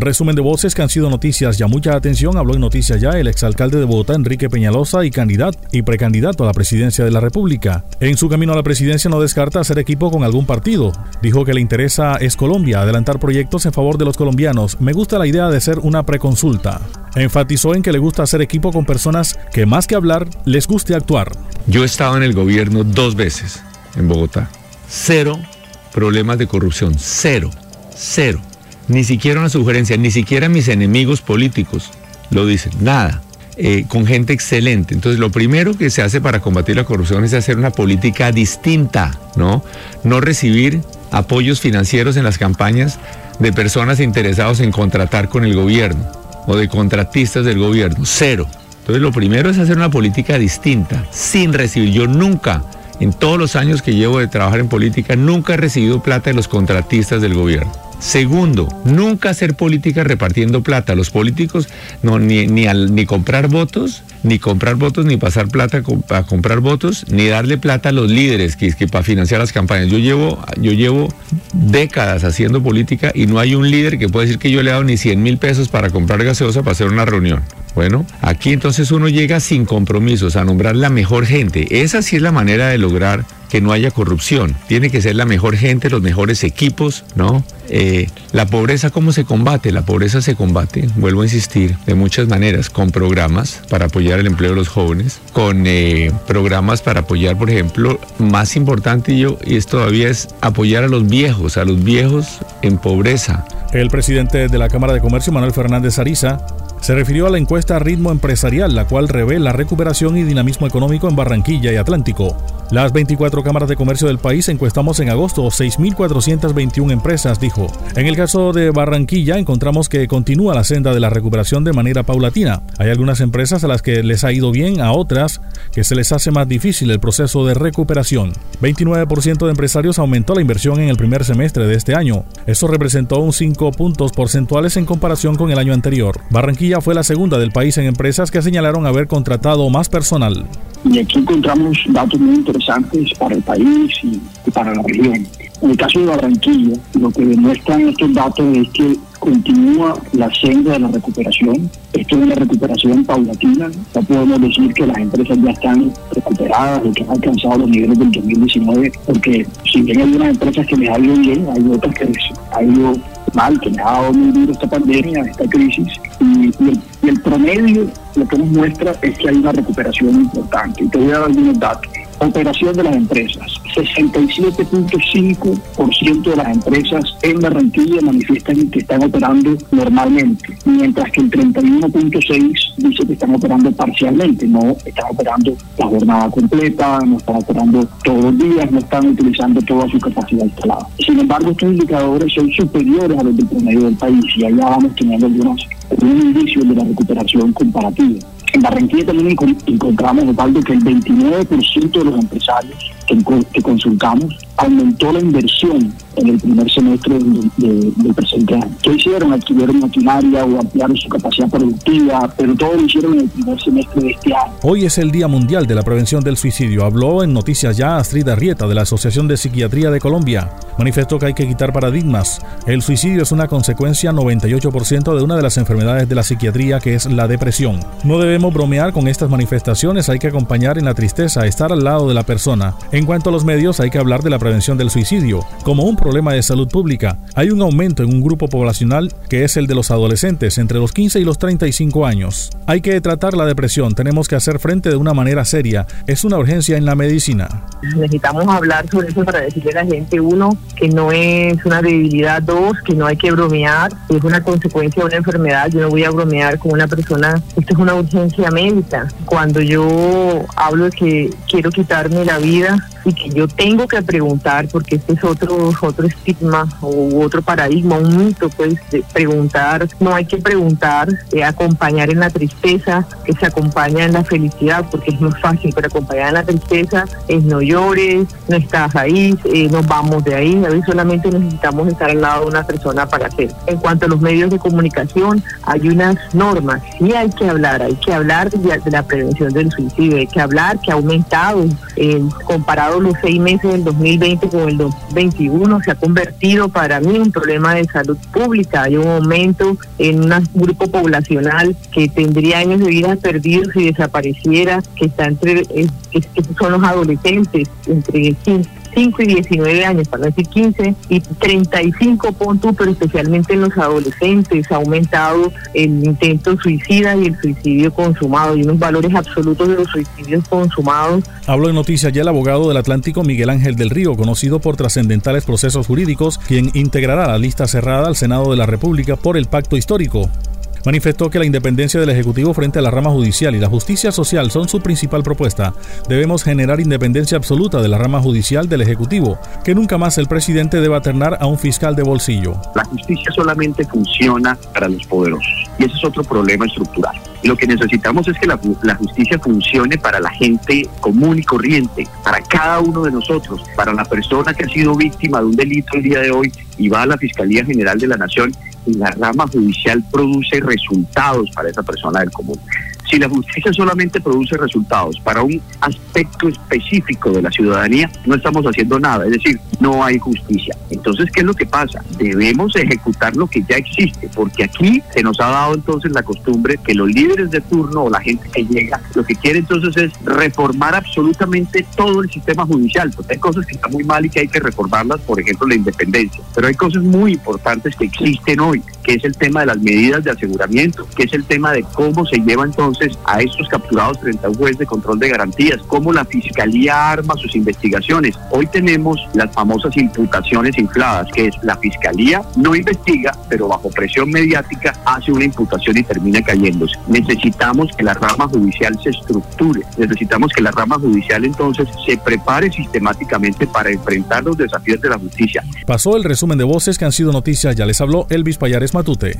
Resumen de voces que han sido noticias ya. Mucha atención, habló en Noticias Ya el exalcalde de Bogotá, Enrique Peñalosa, y candidato y precandidato a la presidencia de la República. En su camino a la presidencia no descarta hacer equipo con algún partido. Dijo que le interesa es Colombia, adelantar proyectos en favor de los colombianos. Me gusta la idea de ser una preconsulta. Enfatizó en que le gusta hacer equipo con personas que más que hablar, les guste actuar. Yo he estado en el gobierno dos veces en Bogotá. Cero problemas de corrupción. Cero. Cero ni siquiera una sugerencia, ni siquiera mis enemigos políticos lo dicen, nada. Eh, con gente excelente. Entonces, lo primero que se hace para combatir la corrupción es hacer una política distinta, ¿no? No recibir apoyos financieros en las campañas de personas interesadas en contratar con el gobierno o de contratistas del gobierno. Cero. Entonces, lo primero es hacer una política distinta, sin recibir. Yo nunca, en todos los años que llevo de trabajar en política, nunca he recibido plata de los contratistas del gobierno. Segundo, nunca hacer política repartiendo plata. Los políticos no ni, ni, comprar votos, ni comprar votos, ni pasar plata a comprar votos, ni darle plata a los líderes que, que para financiar las campañas. Yo llevo, yo llevo décadas haciendo política y no hay un líder que pueda decir que yo le he dado ni 100 mil pesos para comprar gaseosa para hacer una reunión. Bueno, aquí entonces uno llega sin compromisos a nombrar la mejor gente. Esa sí es la manera de lograr que no haya corrupción. Tiene que ser la mejor gente, los mejores equipos, ¿no? Eh, la pobreza, ¿cómo se combate? La pobreza se combate, vuelvo a insistir, de muchas maneras, con programas para apoyar el empleo de los jóvenes, con eh, programas para apoyar, por ejemplo, más importante yo, y es todavía es apoyar a los viejos, a los viejos en pobreza. El presidente de la Cámara de Comercio, Manuel Fernández Ariza, se refirió a la encuesta Ritmo Empresarial, la cual revela recuperación y dinamismo económico en Barranquilla y Atlántico. Las 24 cámaras de comercio del país encuestamos en agosto 6.421 empresas, dijo. En el caso de Barranquilla encontramos que continúa la senda de la recuperación de manera paulatina. Hay algunas empresas a las que les ha ido bien, a otras que se les hace más difícil el proceso de recuperación. 29% de empresarios aumentó la inversión en el primer semestre de este año. Eso representó un 5 puntos porcentuales en comparación con el año anterior. Barranquilla fue la segunda del país en empresas que señalaron haber contratado más personal. Y aquí encontramos datos muy interesantes para el país y, para la región. En el caso de Barranquilla, lo que demuestran estos datos es que continúa la senda de la recuperación. Esto es una recuperación paulatina. No podemos decir que las empresas ya están recuperadas o que han alcanzado los niveles del 2019, porque si bien hay unas empresas que les ha ido bien, hay otras que les ha ido mal, que les ha dado muy duro esta pandemia, esta crisis. Y, y el promedio lo que nos muestra es que hay una recuperación importante. Y te voy a dar algunos datos. Operación de las empresas. 67.5% de las empresas en Barranquilla manifiestan que están operando normalmente, mientras que el 31.6% dice que están operando parcialmente, no están operando la jornada completa, no están operando todos los días, no están utilizando toda su capacidad instalada. Sin embargo, estos indicadores son superiores a los del promedio del país y allá vamos teniendo algunos, algunos indicios de la recuperación comparativa. En Barranquilla también encontramos, Osvaldo, que el 29% de los empresarios que, consultamos aumentó la inversión en el primer semestre del presente año. ¿Qué hicieron? Adquirieron maquinaria o ampliaron su capacidad productiva, pero todo lo hicieron en el primer semestre de este año. Hoy es el Día Mundial de la Prevención del Suicidio. Habló en Noticias Ya Astrid Arrieta de la Asociación de Psiquiatría de Colombia. Manifestó que hay que quitar paradigmas. El suicidio es una consecuencia 98% de una de las enfermedades de la psiquiatría que es la depresión. No debemos bromear con estas manifestaciones, hay que acompañar en la tristeza, estar al lado de la persona. En cuanto a los medios, hay que hablar de la prevención del suicidio como un de salud pública. Hay un aumento en un grupo poblacional que es el de los adolescentes entre los 15 y los 35 años. Hay que tratar la depresión, tenemos que hacer frente de una manera seria. Es una urgencia en la medicina. Necesitamos hablar sobre eso para decirle a la gente, uno, que no es una debilidad, dos, que no hay que bromear, es una consecuencia de una enfermedad, yo no voy a bromear con una persona, esto es una urgencia médica. Cuando yo hablo de que quiero quitarme la vida, y que yo tengo que preguntar, porque este es otro, otro estigma o otro paradigma, un mito, pues, preguntar, no hay que preguntar, eh, acompañar en la tristeza, que se acompaña en la felicidad, porque es más fácil, pero acompañar en la tristeza es no llores, no estás ahí, eh, nos vamos de ahí, a veces solamente necesitamos estar al lado de una persona para hacer. En cuanto a los medios de comunicación, hay unas normas, sí hay que hablar, hay que hablar de, la prevención del suicidio, hay que hablar que ha aumentado eh, comparado los seis meses del 2020 con el 2021, se ha convertido para mí en un problema de salud pública. Hay un aumento en un grupo poblacional que tendría años de vida perdidos si desapareciera, que está entre, que son los adolescentes, entre 15 5 y 19 años, para decir 15 y 35 puntos, pero especialmente en los adolescentes, ha aumentado el intento suicida y el suicidio consumado y unos valores absolutos de los suicidios consumados. Habló en noticias ya el abogado del Atlántico Miguel Ángel del Río, conocido por trascendentales procesos jurídicos, quien integrará la lista cerrada al Senado de la República por el pacto histórico manifestó que la independencia del Ejecutivo frente a la rama judicial y la justicia social son su principal propuesta. Debemos generar independencia absoluta de la rama judicial del Ejecutivo, que nunca más el presidente deba ternar a un fiscal de bolsillo. La justicia solamente funciona para los poderosos y ese es otro problema estructural. Lo que necesitamos es que la, justicia funcione para la gente común y corriente, para cada uno de nosotros, para la persona que ha sido víctima de un delito el día de hoy y va a la Fiscalía General de la Nación la rama judicial produce resultados para esa persona del común. Si la justicia solamente produce resultados para un aspecto específico de la ciudadanía, no estamos haciendo nada, es decir, no hay justicia. Entonces, ¿qué es lo que pasa? Debemos ejecutar lo que ya existe, porque aquí se nos ha dado entonces la costumbre que los líderes de turno o la gente que llega, lo que quiere entonces es reformar absolutamente todo el sistema judicial, porque hay cosas que están muy mal y que hay que reformarlas, por ejemplo, la independencia, pero hay cosas muy importantes que existen hoy, que es el tema de las medidas de aseguramiento, que es el tema de cómo se lleva a estos capturados frente a un juez de control de garantías, cómo la fiscalía arma sus investigaciones. Hoy tenemos las famosas imputaciones infladas, que es la fiscalía no investiga, pero bajo presión mediática hace una imputación y termina cayéndose. Necesitamos que la rama judicial se estructure, necesitamos que la rama judicial entonces se prepare sistemáticamente para enfrentar los desafíos de la justicia. Pasó el resumen de voces que han sido noticias, ya les habló Elvis Payares Matute.